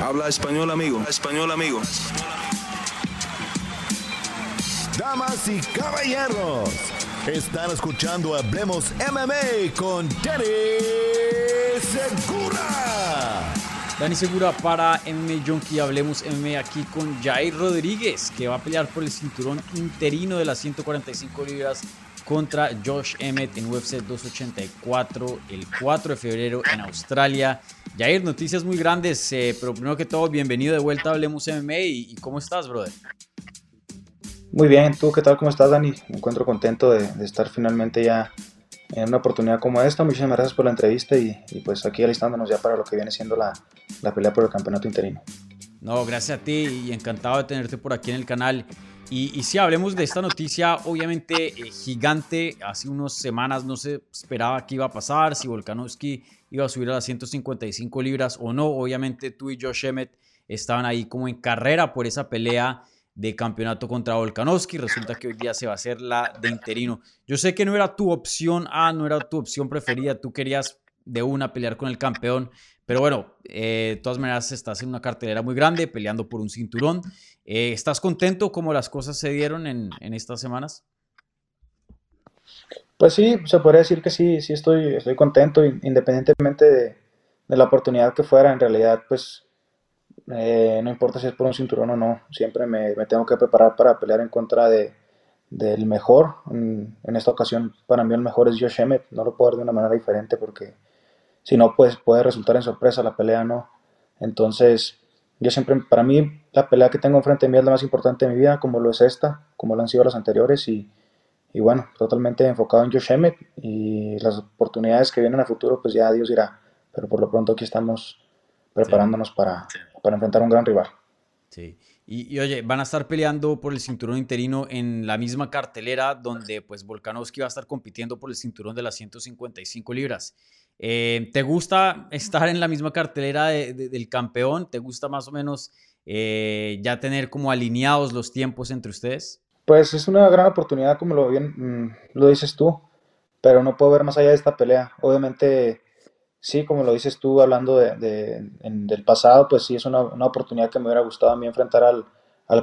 Habla español, amigo. Español, amigo. Damas y caballeros, están escuchando Hablemos MMA con Danny Segura. Dani Segura para MMA Junkie. Hablemos MMA aquí con Jair Rodríguez, que va a pelear por el cinturón interino de las 145 libras contra Josh Emmett en UFC 284 el 4 de febrero en Australia. Jair, noticias muy grandes, eh, pero primero que todo, bienvenido de vuelta a Hablemos MMA y, ¿cómo estás, brother? Muy bien, ¿tú qué tal? ¿Cómo estás, Dani? Me encuentro contento de, estar finalmente ya en una oportunidad como esta. Muchísimas gracias por la entrevista y, pues aquí alistándonos ya para lo que viene siendo la, la pelea por el campeonato interino. No, gracias a ti y encantado de tenerte por aquí en el canal. Y, si hablemos de esta noticia, obviamente eh, gigante, hace unas semanas no se esperaba qué iba a pasar, si Volkanovski iba a subir a las 155 libras o no. Obviamente tú y Josh Emmett estaban ahí como en carrera por esa pelea de campeonato contra Volkanovski. Resulta que hoy día se va a hacer la de interino. Yo sé que no era tu opción A, no era tu opción preferida. Tú querías de una pelear con el campeón. Pero bueno, eh, de todas maneras estás en una cartelera muy grande, peleando por un cinturón. Eh, ¿Estás contento como las cosas se dieron en, estas semanas? Pues sí, se podría decir que sí, sí estoy, estoy contento, independientemente de, la oportunidad que fuera. En realidad, pues eh, no importa si es por un cinturón o no, siempre me, tengo que preparar para pelear en contra de, del mejor. En, esta ocasión, para mí el mejor es Josh Emmett, no lo puedo ver de una manera diferente porque si no, pues puede resultar en sorpresa la pelea, ¿no? Entonces, yo siempre, para mí, la pelea que tengo enfrente de mí es la más importante de mi vida, como lo es esta, como lo han sido las anteriores, y, y bueno, totalmente enfocado en Josh Emmett, y las oportunidades que vienen a futuro, pues ya Dios dirá, pero por lo pronto aquí estamos preparándonos para, para enfrentar a un gran rival. Sí. Y, oye, van a estar peleando por el cinturón interino en la misma cartelera donde pues Volkanovski va a estar compitiendo por el cinturón de las 155 libras. Eh, ¿Te gusta estar en la misma cartelera del campeón? ¿Te gusta más o menos eh, ya tener como alineados los tiempos entre ustedes? Pues es una gran oportunidad, como lo bien mm, lo dices tú, pero no puedo ver más allá de esta pelea. Obviamente, sí, como lo dices tú, hablando de, del pasado, pues sí es una, oportunidad que me hubiera gustado a mí enfrentar al,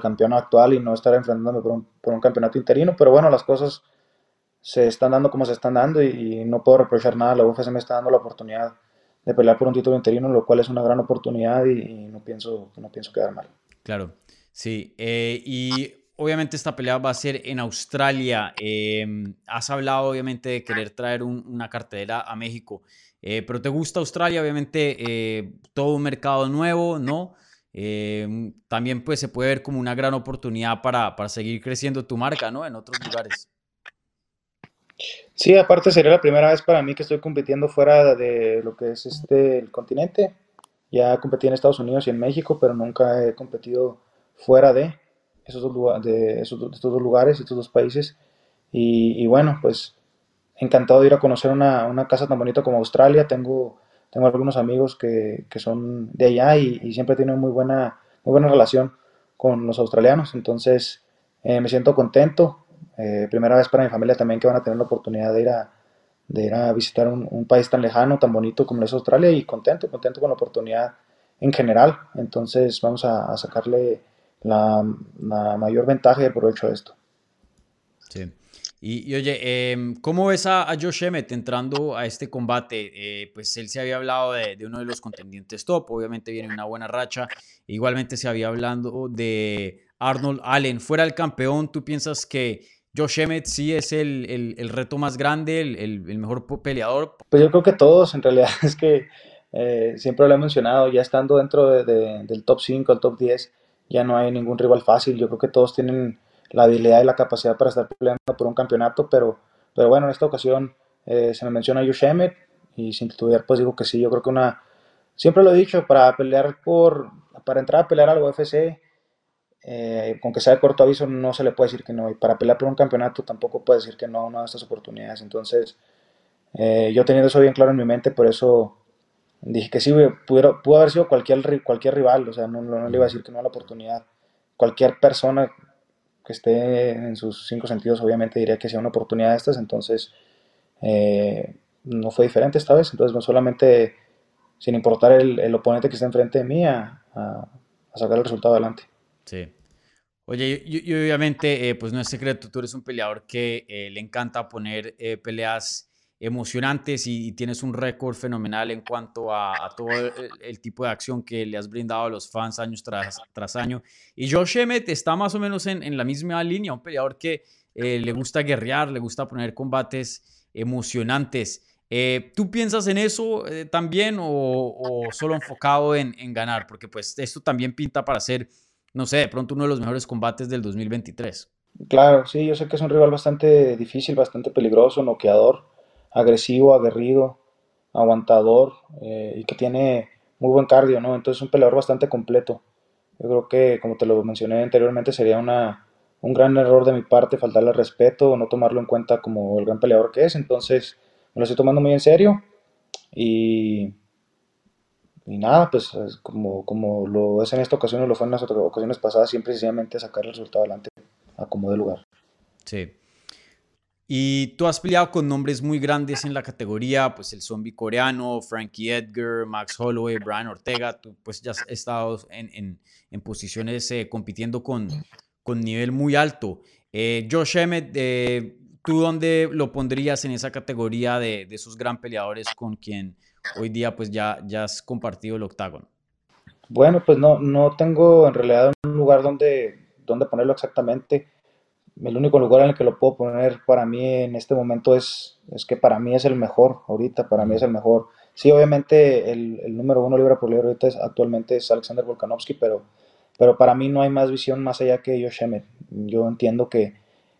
campeón actual y no estar enfrentándome por un, por un campeonato interino, pero bueno, las cosas se están dando como se están dando y, no puedo reprochar nada. La UFC me está dando la oportunidad de pelear por un título interino, lo cual es una gran oportunidad y, no, pienso, no pienso quedar mal. Claro, sí. Eh, y obviamente esta pelea va a ser en Australia. Em, has hablado obviamente de querer traer una cartelera a México, eh, pero ¿te gusta Australia? Obviamente eh, todo un mercado nuevo, ¿no? Em, también pues se puede ver como una gran oportunidad para, para seguir creciendo tu marca, ¿no? En otros lugares. Sí, aparte sería la primera vez para mí que estoy compitiendo fuera de lo que es este el continente. Ya competí en Estados Unidos y en México, pero nunca he competido fuera de esos dos, de esos, estos dos lugares, estos dos países. Y, bueno, pues encantado de ir a conocer una, una, casa tan bonita como Australia. Tengo, tengo algunos amigos que, que son de allá y, y, siempre tienen muy buena, muy buena relación con los australianos. Entonces eh, me siento contento. Eh, primera vez para mi familia también que van a tener la oportunidad de ir a, de ir a visitar un, país tan lejano, tan bonito como es Australia y contento, contento con la oportunidad en general. Entonces vamos a, sacarle la, mayor ventaja y el provecho de esto. Sí. Y, oye, em, ¿cómo ves a, Josh Emmett entrando a este combate? Eh, pues él se había hablado de, de, uno de los contendientes top, obviamente viene una buena racha. Igualmente se había hablado de Arnold Allen. Fuera el campeón, ¿tú piensas que Josh Emmett sí es el, reto más grande, el, mejor peleador. Pues yo creo que todos, en realidad, es que eh, siempre lo he mencionado, ya estando dentro del top 5, el top 10, ya no hay ningún rival fácil. Yo creo que todos tienen la habilidad y la capacidad para estar peleando por un campeonato, pero, pero bueno, en esta ocasión eh, se me menciona Josh Emmett y sin titubear pues digo que sí, yo creo que una... Siempre lo he dicho, para pelear por... para entrar a pelear al UFC eh, con que sea de corto aviso no se le puede decir que no. Y para pelear por un campeonato tampoco puede decir que no a una de estas oportunidades. Entonces, eh, yo teniendo eso bien claro en mi mente, por eso dije que sí, pudo, pudo haber sido cualquier, cualquier rival. O sea, no, no, le iba a decir que no a la oportunidad. Cualquier persona que esté en sus cinco sentidos, obviamente diría que sea una oportunidad de estas. Entonces, eh, no fue diferente esta vez. Entonces, no solamente, sin importar el, oponente que esté enfrente de mí, a, a, sacar el resultado adelante. Sí. Oye, y, obviamente, eh, pues no es secreto, tú eres un peleador que eh, le encanta poner eh, peleas emocionantes y, tienes un récord fenomenal en cuanto a, todo el, tipo de acción que le has brindado a los fans años tras, año. Y Josh Emmett está más o menos en, en la misma línea, un peleador que le gusta guerrear, le gusta poner combates emocionantes. Eh, ¿Tú piensas en eso eh, también o, solo enfocado en, ganar? Porque pues esto también pinta para ser, no sé, de pronto uno de los mejores combates del 2023. Claro, sí, yo sé que es un rival bastante difícil, bastante peligroso, noqueador, agresivo, aguerrido, aguantador eh, y que tiene muy buen cardio, ¿no? Entonces es un peleador bastante completo. Yo creo que, como te lo mencioné anteriormente, sería una, un gran error de mi parte faltarle respeto o no tomarlo en cuenta como el gran peleador que es. Entonces, me lo estoy tomando muy en serio y, y nada, pues como, como lo es en esta ocasión o lo fue en las otras ocasiones pasadas, siempre sencillamente sacar el resultado adelante a como de lugar. Sí. Y tú has peleado con nombres muy grandes en la categoría, pues el zombie coreano, Frankie Edgar, Max Holloway, Brian Ortega, tú pues ya has estado en, en, en posiciones eh, compitiendo con, con nivel muy alto. Eh, Josh Emmett, eh, ¿Tú dónde lo pondrías en esa categoría de, de, esos gran peleadores con quien hoy día pues ya, ya has compartido el octágono? Bueno, pues no, no tengo en realidad un lugar donde, donde ponerlo exactamente. El único lugar en el que lo puedo poner para mí en este momento es, es que para mí es el mejor, ahorita para mí es el mejor. Sí, obviamente el, número uno libra por libra es, actualmente es Alexander Volkanovski, pero, pero para mí no hay más visión más allá que Josh Emmett. Yo entiendo que,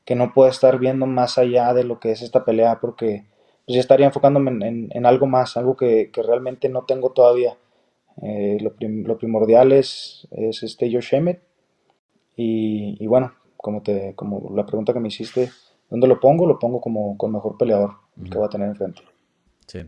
que no puedo estar viendo más allá de lo que es esta pelea porque pues ya estaría enfocándome en, algo más, algo que, realmente no tengo todavía. Eh, lo, primordial es, este Josh Emmett y, y, bueno, como, te, como la pregunta que me hiciste, ¿dónde lo pongo? Lo pongo como con mejor peleador que va a tener enfrente. Sí.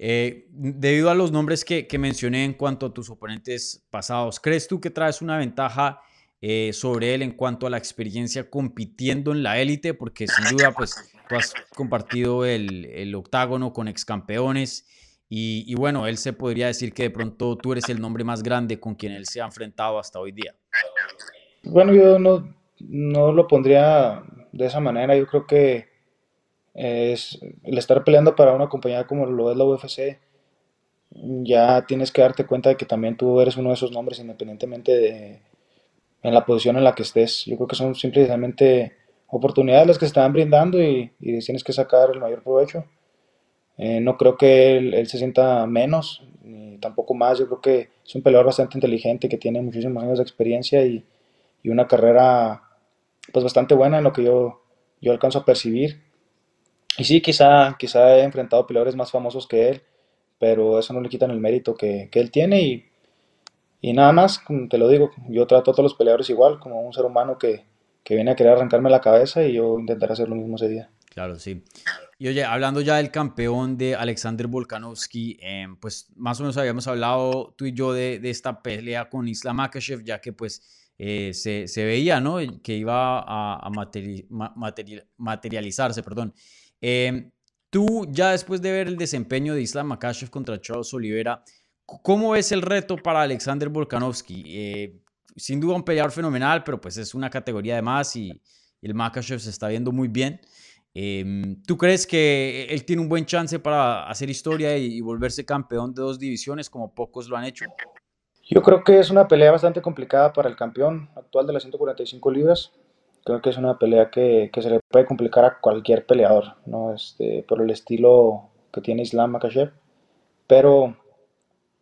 Eh, debido a los nombres que, que, mencioné en cuanto a tus oponentes pasados, ¿crees tú que traes una ventaja eh, sobre él en cuanto a la experiencia compitiendo en la élite, porque sin duda, pues tú has compartido el, el octágono con ex campeones y, y, bueno, él se podría decir que de pronto tú eres el nombre más grande con quien él se ha enfrentado hasta hoy día. Bueno, yo no, no lo pondría de esa manera, yo creo que es el estar peleando para una compañía como lo es la UFC, ya tienes que darte cuenta de que también tú eres uno de esos nombres independientemente de en la posición en la que estés. Yo creo que son simplemente oportunidades las que se están brindando y, tienes que sacar el mayor provecho. Eh, no creo que él, se sienta menos, ni tampoco más. Yo creo que es un peleador bastante inteligente que tiene muchísimos años de experiencia y, una carrera pues bastante buena en lo que yo, yo alcanzo a percibir. Y sí, quizá, quizá he enfrentado peleadores más famosos que él, pero eso no le quita el mérito que, que él tiene y y nada más, te lo digo, yo trato a todos los peleadores igual, como un ser humano que, viene a querer arrancarme la cabeza y yo intentaré hacer lo mismo ese día. Claro, sí. Y oye, hablando ya del campeón de Alexander Volkanovski, em, pues más o menos habíamos hablado tú y yo de, esta pelea con Islam Makhachev, ya que pues eh, se, veía, ¿no? Que iba a, materializarse, perdón. Em, tú ya después de ver el desempeño de Islam Makhachev contra Charles Oliveira, ¿Cómo es el reto para Alexander Volkanovski? Eh, sin duda un peleador fenomenal, pero pues es una categoría de más y, el Makachev se está viendo muy bien. Em, ¿Tú crees que él tiene un buen chance para hacer historia y, volverse campeón de dos divisiones como pocos lo han hecho? Yo creo que es una pelea bastante complicada para el campeón actual de las 145 libras. Creo que es una pelea que, que se le puede complicar a cualquier peleador, ¿no? Este, por el estilo que tiene Islam Makachev. Pero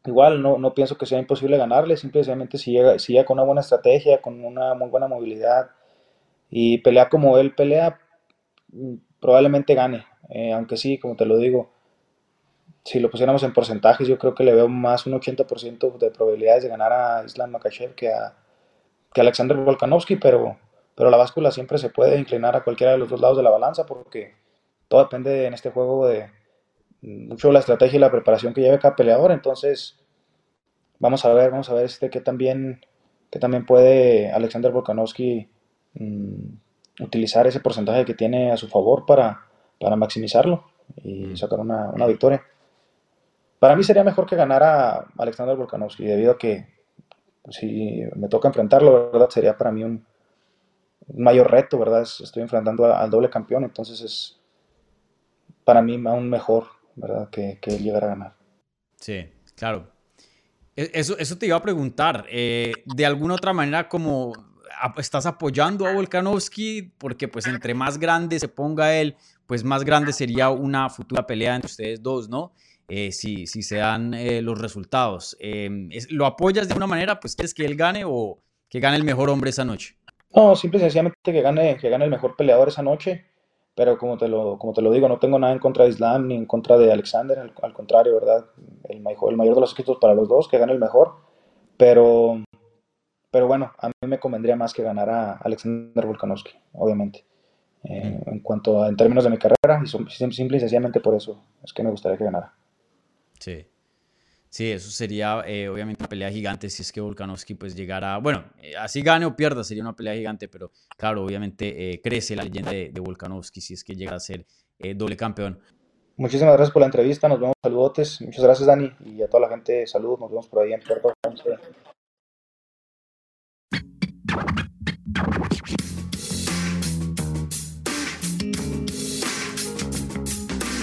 igual no, no pienso que sea imposible ganarle, simplemente si llega, si llega con una buena estrategia, con una muy buena movilidad y pelea como él pelea, mm, probablemente gane. Eh, aunque sí, como te lo digo, si lo pusiéramos en porcentajes, yo creo que le veo más un 80% de probabilidades de ganar a Islam Makachev que a, que Alexander Volkanovski, pero, pero la báscula siempre se puede inclinar a cualquiera de los dos lados de la balanza porque todo depende en este juego de, mucho la estrategia y la preparación que lleve cada peleador. Entonces, vamos a ver, vamos a ver este que también, que también puede Alexander Volkanovski mm, utilizar ese porcentaje que tiene a su favor para, para maximizarlo y mm. sacar una, una, victoria. Para mí sería mejor que ganara Alexander Volkanovski, debido a que si me toca enfrentarlo, ¿verdad? Sería para mí un, mayor reto, ¿verdad? Estoy enfrentando al doble campeón, entonces es para mí aún mejor, ¿verdad? Que, que llegar a ganar. Sí, claro. E, eso, eso te iba a preguntar. Eh, de alguna otra manera, como estás apoyando a Volkanovski, porque pues entre más grande se ponga él, pues más grande sería una futura pelea entre ustedes dos, ¿no? Eh, si, si, se dan eh, los resultados. Em, ¿Lo apoyas de una manera? Pues quieres que él gane o que gane el mejor hombre esa noche. No, simple y sencillamente que gane, que gane el mejor peleador esa noche. Pero como te, lo, como te lo digo, no tengo nada en contra de Islam ni en contra de Alexander. Al, contrario, ¿verdad? El, el mayor de los éxitos para los dos, que gane el mejor. Pero, pero bueno, a mí me convendría más que ganara Alexander Volkanovski, obviamente. Eh, en cuanto a, en términos de mi carrera, y simple y sencillamente por eso es que me gustaría que ganara. Sí. Sí, eso sería eh, obviamente una pelea gigante si es que Volkanovski pues llegara, bueno, eh, así gane o pierda sería una pelea gigante, pero claro, obviamente crece la leyenda de, de, Volkanovski si es que llega a ser doble campeón. Muchísimas gracias por la entrevista, nos vemos, saludotes, muchas gracias Dani y a toda la gente, saludos, nos vemos por ahí en Puerto